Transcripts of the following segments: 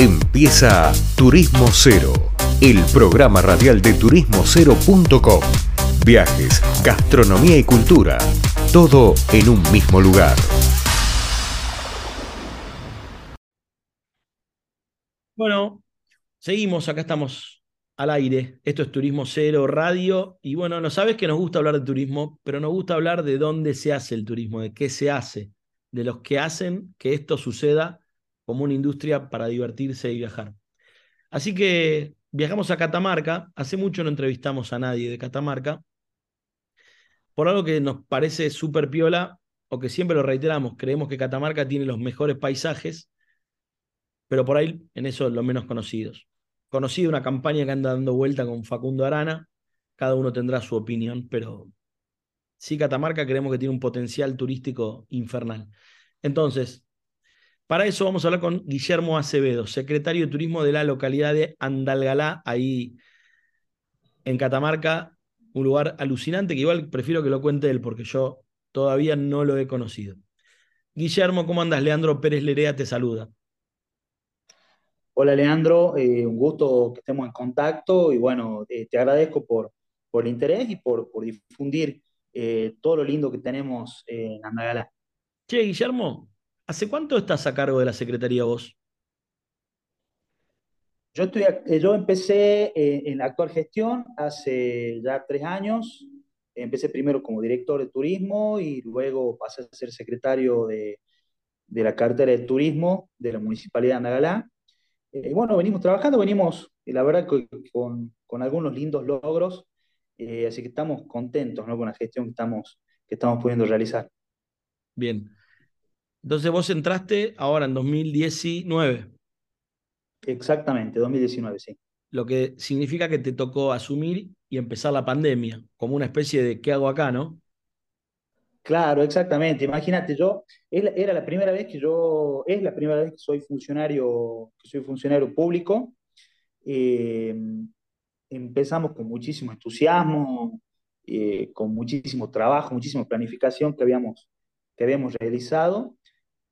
Empieza Turismo Cero, el programa radial de turismocero.com. Viajes, gastronomía y cultura, todo en un mismo lugar. Bueno, seguimos, acá estamos al aire. Esto es Turismo Cero Radio. Y bueno, no sabes que nos gusta hablar de turismo, pero nos gusta hablar de dónde se hace el turismo, de qué se hace, de los que hacen que esto suceda como una industria para divertirse y viajar. Así que viajamos a Catamarca. Hace mucho no entrevistamos a nadie de Catamarca. Por algo que nos parece súper piola, o que siempre lo reiteramos, creemos que Catamarca tiene los mejores paisajes, pero por ahí en eso los menos conocidos. Conocido una campaña que anda dando vuelta con Facundo Arana, cada uno tendrá su opinión, pero sí Catamarca creemos que tiene un potencial turístico infernal. Entonces, para eso vamos a hablar con Guillermo Acevedo, secretario de Turismo de la localidad de Andalgalá, ahí en Catamarca, un lugar alucinante que igual prefiero que lo cuente él porque yo todavía no lo he conocido. Guillermo, ¿cómo andas? Leandro Pérez Lerea te saluda. Hola Leandro, eh, un gusto que estemos en contacto y bueno, eh, te agradezco por, por el interés y por, por difundir eh, todo lo lindo que tenemos en Andalgalá. Che, Guillermo, ¿Hace cuánto estás a cargo de la Secretaría vos? Yo, estoy, eh, yo empecé eh, en la actual gestión hace ya tres años. Empecé primero como director de turismo y luego pasé a ser secretario de, de la cartera de turismo de la Municipalidad de Andagalá. Eh, y bueno, venimos trabajando, venimos, la verdad, con, con algunos lindos logros, así que estamos contentos ¿no? con la gestión que estamos, que estamos pudiendo realizar. Bien. Entonces vos entraste ahora en 2019. Exactamente, 2019, sí. Lo que significa que te tocó asumir y empezar la pandemia, como una especie de ¿qué hago acá, no? Claro, exactamente. Imagínate, yo, era la primera vez que yo, es la primera vez que soy funcionario, que soy funcionario público. Eh, empezamos con muchísimo entusiasmo, eh, con muchísimo trabajo, muchísima planificación que habíamos, que habíamos realizado.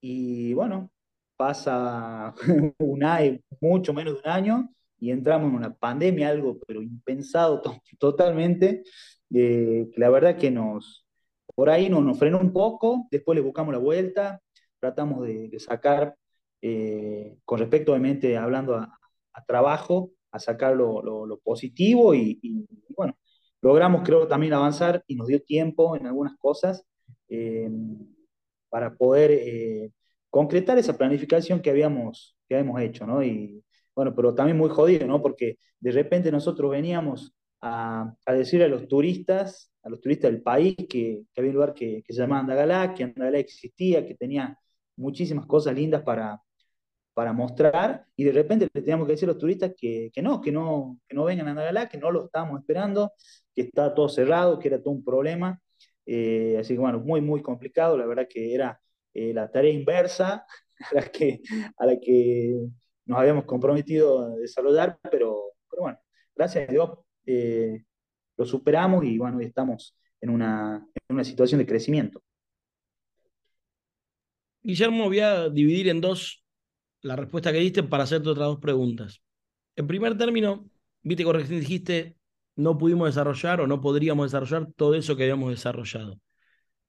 Y bueno, pasa un año, mucho menos de un año y entramos en una pandemia, algo pero impensado totalmente, eh, la verdad que nos, por ahí nos, nos frenó un poco, después le buscamos la vuelta, tratamos de, sacar, eh, con respecto obviamente hablando a, trabajo, a sacar lo, positivo y, bueno, logramos creo también avanzar y nos dio tiempo en algunas cosas. Eh, para poder concretar esa planificación que habíamos, que habíamos hecho, ¿no? Y bueno, pero también muy jodido, ¿no? Porque de repente nosotros veníamos a, decirle a los turistas, a los turistas del país, que, que había un lugar que, que, se llamaba Andagalá, que Andagalá existía, que tenía muchísimas cosas lindas para, para mostrar, y de repente le teníamos que decir a los turistas que, que no, que no, que no vengan a Andagalá, que no lo estábamos esperando, que estaba todo cerrado, que era todo un problema, eh, así que bueno, muy, muy complicado. La verdad que era eh, la tarea inversa a la, que, a la que nos habíamos comprometido a desarrollar, pero, pero bueno, gracias a Dios eh, lo superamos y bueno, hoy estamos en una, en una situación de crecimiento. Guillermo, voy a dividir en dos la respuesta que diste para hacerte otras dos preguntas. En primer término, viste que dijiste no pudimos desarrollar o no podríamos desarrollar todo eso que habíamos desarrollado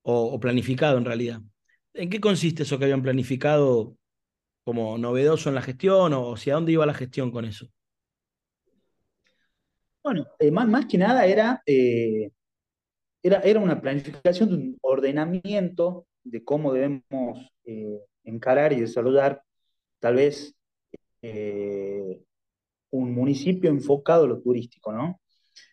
o, planificado en realidad. ¿En qué consiste eso que habían planificado como novedoso en la gestión o hacia dónde iba la gestión con eso? Bueno, eh, más, que nada era, eh, era, era una planificación de un ordenamiento de cómo debemos eh, encarar y desarrollar tal vez un municipio enfocado a lo turístico, ¿no?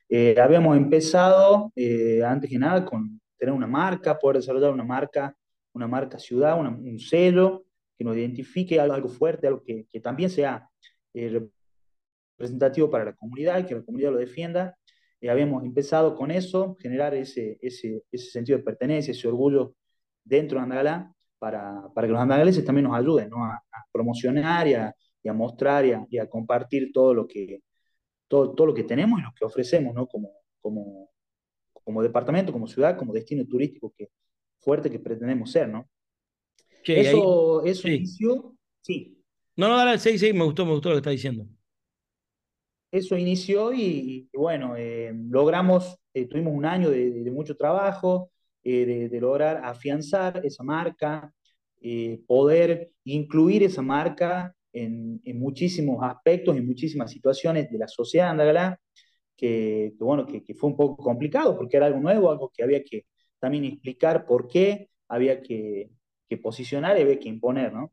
Eh, habíamos empezado, eh, antes que nada, con tener una marca, poder desarrollar una marca, una marca ciudad, un sello que nos identifique algo, algo fuerte, algo que, también sea eh, representativo para la comunidad que la comunidad lo defienda. habíamos empezado con eso, generar ese, ese, ese, sentido de pertenencia, ese orgullo dentro de Andalgalá, para, para que los andagaleses también nos ayuden ¿no? a, promocionar y a, a mostrar y a, y a compartir todo lo que, todo, lo que tenemos y lo que ofrecemos, ¿no? Como, como, como departamento, como ciudad, como destino turístico que, fuerte que pretendemos ser, ¿no? eso, eso inició, sí. No, no, dale, sí, sí, me gustó, me gustó lo que está diciendo. Eso inició y, bueno, eh, logramos, eh, tuvimos un año de, mucho trabajo, de, de, lograr afianzar esa marca, poder incluir esa marca en, en, muchísimos aspectos, en muchísimas situaciones de la sociedad andalgalá, que, que, bueno, que, que, fue un poco complicado porque era algo nuevo, algo que había que también explicar por qué, había que, que posicionar y había que imponer, ¿no?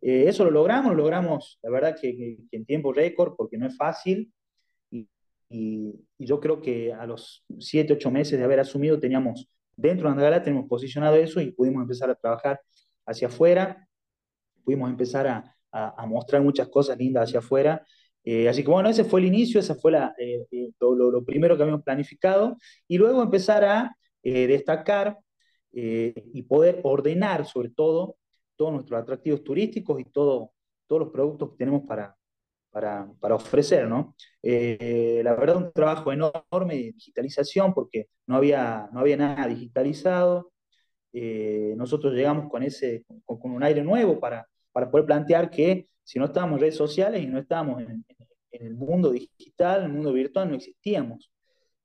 Eh, eso lo logramos, lo logramos, la verdad que, en tiempo récord, porque no es fácil, y, y, yo creo que a los 7, 8 meses de haber asumido teníamos, dentro de Andalgalá tenemos posicionado eso y pudimos empezar a trabajar hacia afuera, pudimos empezar a, a, mostrar muchas cosas lindas hacia afuera. Eh, así que bueno, ese fue el inicio, ese fue la, eh, eh, lo, lo, primero que habíamos planificado y luego empezar a destacar y poder ordenar sobre todo todos nuestros atractivos turísticos y todo, todos los productos que tenemos para, para, para ofrecer. ¿no? la verdad, un trabajo enorme de digitalización porque no había, no había nada digitalizado. nosotros llegamos con, ese, con un aire nuevo para, para poder plantear que si no estábamos en redes sociales y no estábamos en, en el mundo digital, en el mundo virtual, no existíamos.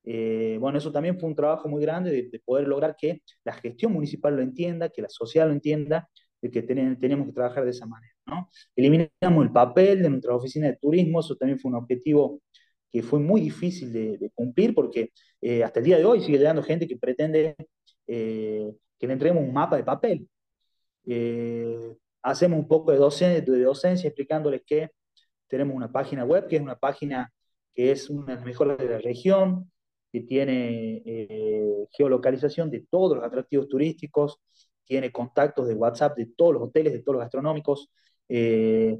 Eh, bueno, eso también fue un trabajo muy grande de, poder lograr que la gestión municipal lo entienda, que la sociedad lo entienda, de que tenemos que trabajar de esa manera. ¿no? Eliminamos el papel de nuestra oficina de turismo, eso también fue un objetivo que fue muy difícil de, cumplir porque eh, hasta el día de hoy sigue llegando gente que pretende eh, que le entreguemos un mapa de papel hacemos un poco de docencia, de docencia explicándoles que tenemos una página web, que es una página que es una de las mejores de la región, que tiene eh, geolocalización de todos los atractivos turísticos, tiene contactos de WhatsApp de todos los hoteles, de todos los gastronómicos, eh,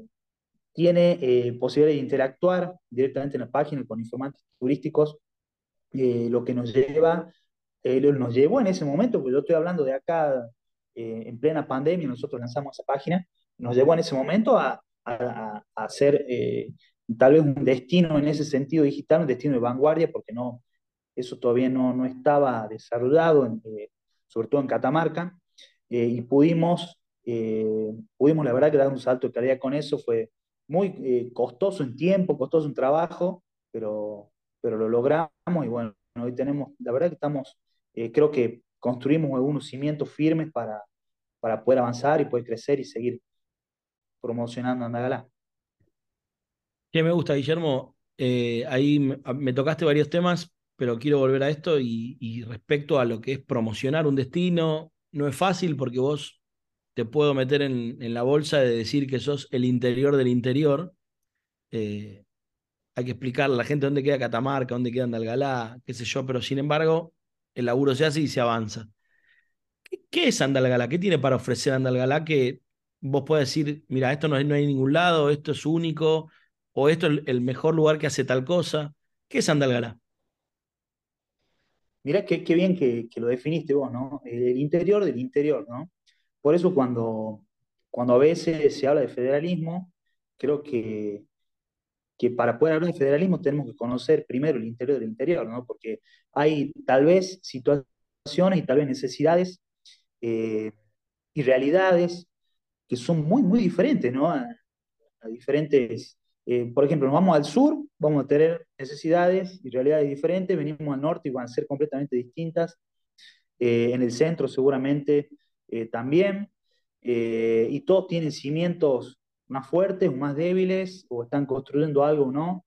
tiene eh, posibilidad de interactuar directamente en la página con informantes turísticos, lo que nos lleva, nos llevó en ese momento, porque yo estoy hablando de acá eh, en plena pandemia nosotros lanzamos esa página, nos llevó en ese momento a, a, a ser eh, tal vez un destino en ese sentido digital, un destino de vanguardia, porque no, eso todavía no, no estaba desarrollado, eh, sobre todo en Catamarca, y pudimos, pudimos la verdad que dar un salto de calidad con eso, fue muy costoso en tiempo, costoso en trabajo, pero, pero lo logramos y bueno, hoy tenemos, la verdad que estamos, creo que construimos algunos cimientos firmes para, para poder avanzar y poder crecer y seguir promocionando Andagalá. Que me gusta, Guillermo. Eh, ahí me, tocaste varios temas, pero quiero volver a esto y, respecto a lo que es promocionar un destino, no es fácil porque vos te puedo meter en, la bolsa de decir que sos el interior del interior. Eh, hay que explicarle a la gente dónde queda Catamarca, dónde queda Andalgalá, qué sé yo, pero sin embargo, el laburo se hace y se avanza. ¿Qué, es Andalgalá? ¿Qué tiene para ofrecer Andalgalá que vos puedes decir, mira, esto no hay, no hay ningún lado, esto es único, o esto es el mejor lugar que hace tal cosa? ¿Qué es Andalgalá? Mirá qué, bien que, lo definiste vos, ¿no? El interior del interior, ¿no? Por eso cuando, cuando a veces se habla de federalismo, creo que que para poder hablar de federalismo tenemos que conocer primero el interior del interior, ¿no? Porque hay tal vez situaciones y tal vez necesidades eh, y realidades que son muy, muy diferentes, ¿no? A, diferentes, eh, por ejemplo, nos vamos al sur, vamos a tener necesidades y realidades diferentes, venimos al norte y van a ser completamente distintas, eh, en el centro seguramente también, y todos tienen cimientos más fuertes o más débiles, o están construyendo algo o no,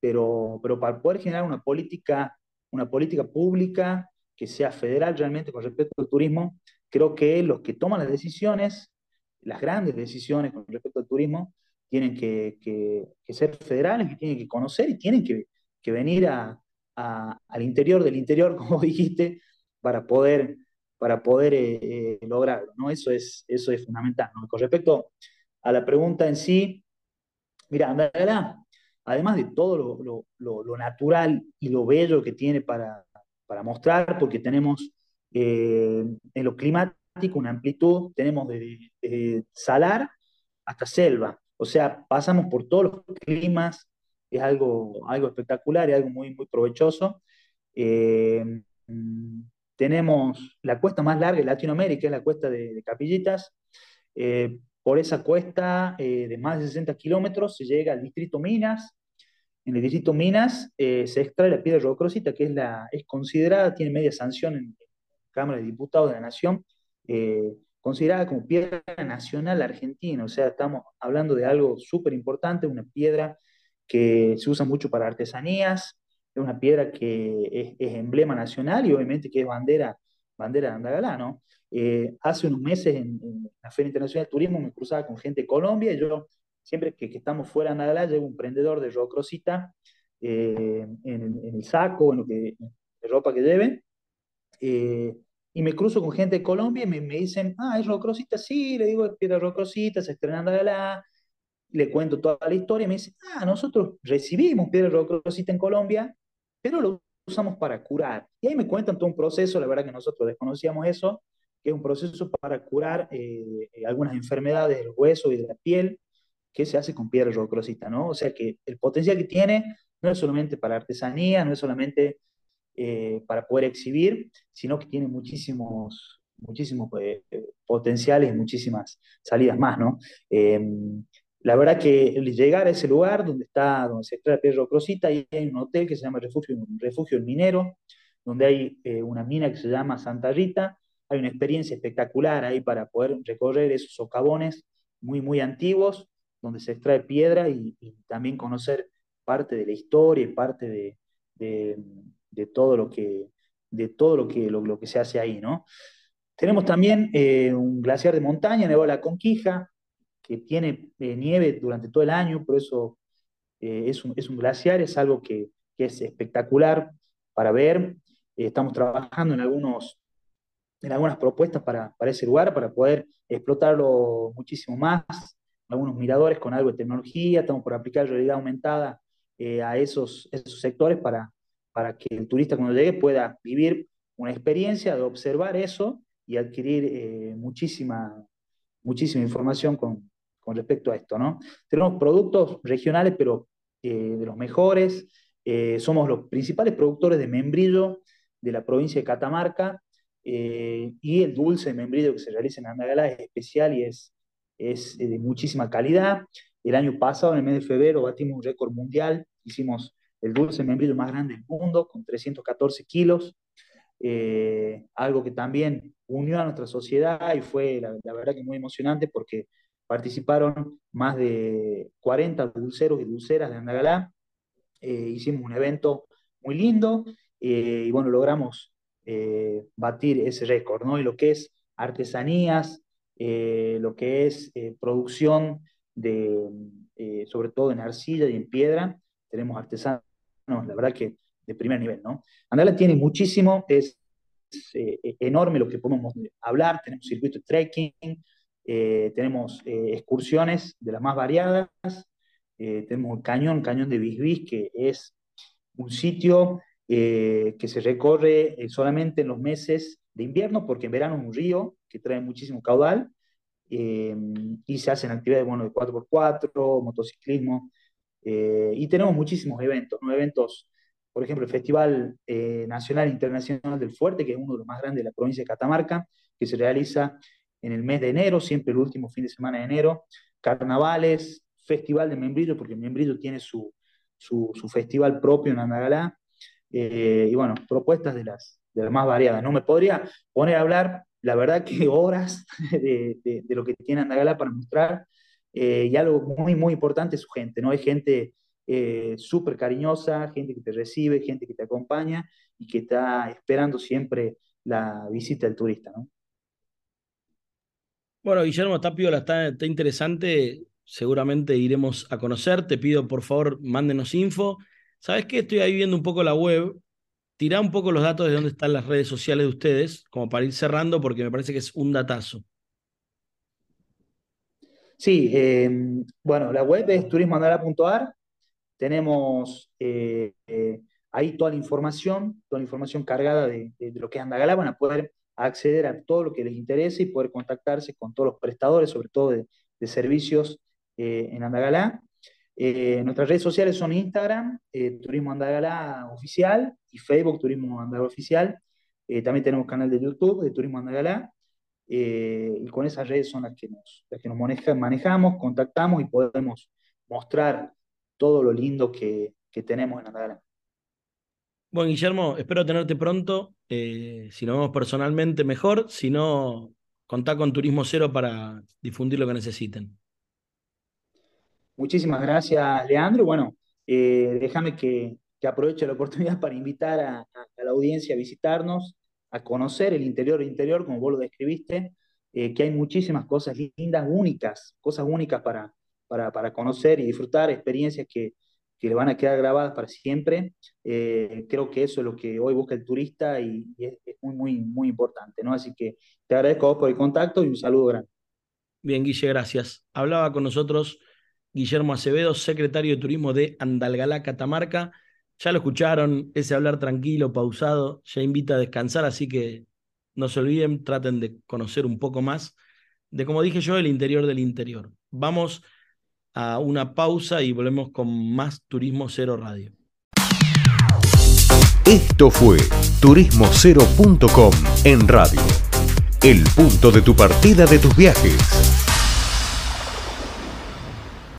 pero, pero para poder generar una política, una política pública que sea federal realmente con respecto al turismo, creo que los que toman las decisiones, las grandes decisiones con respecto al turismo, tienen que, ser federales, que tienen que conocer y tienen que, venir al interior del interior, como dijiste, para poder, para poder eh, eh, lograrlo. ¿no? Eso, es, eso es fundamental. Con respecto a la pregunta en sí, mira, Andalgalá, además de todo lo, natural y lo bello que tiene para, para mostrar, porque tenemos eh, en lo climático una amplitud, tenemos de, salar hasta selva, o sea, pasamos por todos los climas, es algo, algo espectacular, es algo muy, muy provechoso. Eh, tenemos la cuesta más larga de Latinoamérica, es la cuesta de, Capillitas, eh, por esa cuesta de más de 60 kilómetros se llega al distrito Minas. En el distrito Minas se extrae la piedra rocrosita, que es, la, es considerada, tiene media sanción en la Cámara de Diputados de la Nación, considerada como piedra nacional argentina. O sea, estamos hablando de algo súper importante, una piedra que se usa mucho para artesanías, es una piedra que es, emblema nacional y obviamente que es bandera, bandera de Andagalá, ¿no? Eh, hace unos meses en, la Feria Internacional de Turismo me cruzaba con gente de Colombia y yo siempre que, estamos fuera de Andagalá llevo un prendedor de rocrosita eh, en, el saco, en lo que, de ropa que lleven. Eh, y me cruzo con gente de Colombia y me, me dicen, ah, es rocrosita, sí, le digo, piedra rocrosita, se estrena en Andagalá, le cuento toda la historia y me dice, ah, nosotros recibimos piedra rocrosita en Colombia, pero lo usamos para curar. Y ahí me cuentan todo un proceso, la verdad que nosotros desconocíamos eso, que es un proceso para curar eh, algunas enfermedades del hueso y de la piel, que se hace con piedra rocrosita, ¿no? O sea que el potencial que tiene no es solamente para artesanía, no es solamente eh, para poder exhibir, sino que tiene muchísimos, muchísimos potenciales y muchísimas salidas más, ¿no? Em, la verdad que llegar a ese lugar donde está, donde se extrae Pedro Crosita, ahí hay un hotel que se llama Refugio, Refugio Minero, donde hay eh, una mina que se llama Santa Rita, hay una experiencia espectacular ahí para poder recorrer esos socavones muy, muy antiguos, donde se extrae piedra y, también conocer parte de la historia parte de, todo lo que, de todo lo que, lo, que se hace ahí, ¿no? Tenemos también eh, un glaciar de montaña, Nevado de la Conquija, que tiene eh, nieve durante todo el año, por eso eh, es, un, es, un, glaciar, es algo que, que es espectacular para ver. Estamos trabajando en, algunos, en algunas propuestas para, para, ese lugar, para poder explotarlo muchísimo más. Algunos miradores con algo de tecnología, estamos por aplicar realidad aumentada a esos, esos sectores para, para que el turista cuando llegue pueda vivir una experiencia de observar eso y adquirir muchísima, muchísima información con, con respecto a esto, ¿no? Tenemos productos regionales, pero eh, de los mejores. Eh, somos los principales productores de membrillo de la provincia de Catamarca eh, y el dulce de membrillo que se realiza en Andagalá es especial y es, es de muchísima calidad. El año pasado, en el mes de febrero, batimos un récord mundial. Hicimos el dulce membrillo más grande del mundo, con 314 kilos. algo que también unió a nuestra sociedad y fue, la, verdad, que muy emocionante porque participaron más de 40 dulceros y dulceras de Andagalá. Eh, hicimos un evento muy lindo eh, y bueno, logramos eh, batir ese récord, ¿no? Y lo que es artesanías, lo que es producción de, sobre todo en arcilla y en piedra, tenemos artesanos, la verdad que de primer nivel, ¿no? Andalá tiene muchísimo, es, enorme lo que podemos hablar, tenemos circuito de trekking, eh, tenemos eh, excursiones de las más variadas, eh, tenemos el cañón, cañón de Bisbis, que es un sitio que se recorre solamente en los meses de invierno, porque en verano es un río que trae muchísimo caudal, y se hacen actividades bueno, de 4x4, motociclismo, y tenemos muchísimos eventos, ¿no? eventos, por ejemplo, el Festival Nacional e Internacional del Fuerte, que es uno de los más grandes de la provincia de Catamarca, que se realiza en el mes de enero, siempre el último fin de semana de enero, carnavales, festival de membrillo, porque membrillo tiene su, su, festival propio en Andagalá, eh, y bueno, propuestas de las, de las más variadas. No me podría poner a hablar, la verdad que horas de, de, lo que tiene Andagalá para mostrar, eh, y algo muy, muy importante es su gente, ¿no? Hay gente eh, súper cariñosa, gente que te recibe, gente que te acompaña y que está esperando siempre la visita del turista, ¿no? Bueno, Guillermo Tapio, está, está interesante. Seguramente iremos a conocer. Te pido, por favor, mándenos info. ¿Sabes qué? Estoy ahí viendo un poco la web. Tirá un poco los datos de dónde están las redes sociales de ustedes, como para ir cerrando, porque me parece que es un datazo. Sí, em, bueno, la web es turismoandala.ar. Tenemos eh, eh, ahí toda la información, toda la información cargada de, de, lo que es Andagala. Van a poder acceder a todo lo que les interese y poder contactarse con todos los prestadores, sobre todo de, servicios eh, en Andagalá. Nuestras redes sociales son Instagram, eh, Turismo Andagalá Oficial, y Facebook, Turismo Andagalá Oficial. también tenemos canal de YouTube de Turismo Andagalá. Eh, y con esas redes son las que nos, las que nos manejamos, contactamos y podemos mostrar todo lo lindo que, que tenemos en Andalgalá. Bueno, Guillermo, espero tenerte pronto. Eh, si nos vemos personalmente, mejor. Si no, contá con Turismo Cero para difundir lo que necesiten. Muchísimas gracias, Leandro. Bueno, eh, déjame que, aproveche la oportunidad para invitar a, la audiencia a visitarnos, a conocer el interior interior, como vos lo describiste, eh, que hay muchísimas cosas lindas, únicas, cosas únicas para, para, conocer y disfrutar, experiencias que, le van a quedar grabadas para siempre. Eh, creo que eso es lo que hoy busca el turista y, es, muy, muy, muy importante, ¿no? Así que te agradezco vos por el contacto y un saludo grande. Bien, Guille, gracias. Hablaba con nosotros Guillermo Acevedo, secretario de Turismo de Andalgalá, Catamarca. Ya lo escucharon, ese hablar tranquilo, pausado, ya invita a descansar, así que no se olviden, traten de conocer un poco más de, como dije yo, el interior del interior. Vamos a una pausa y volvemos con más Turismo Cero Radio. Esto fue turismocero.com en radio. El punto de tu partida de tus viajes.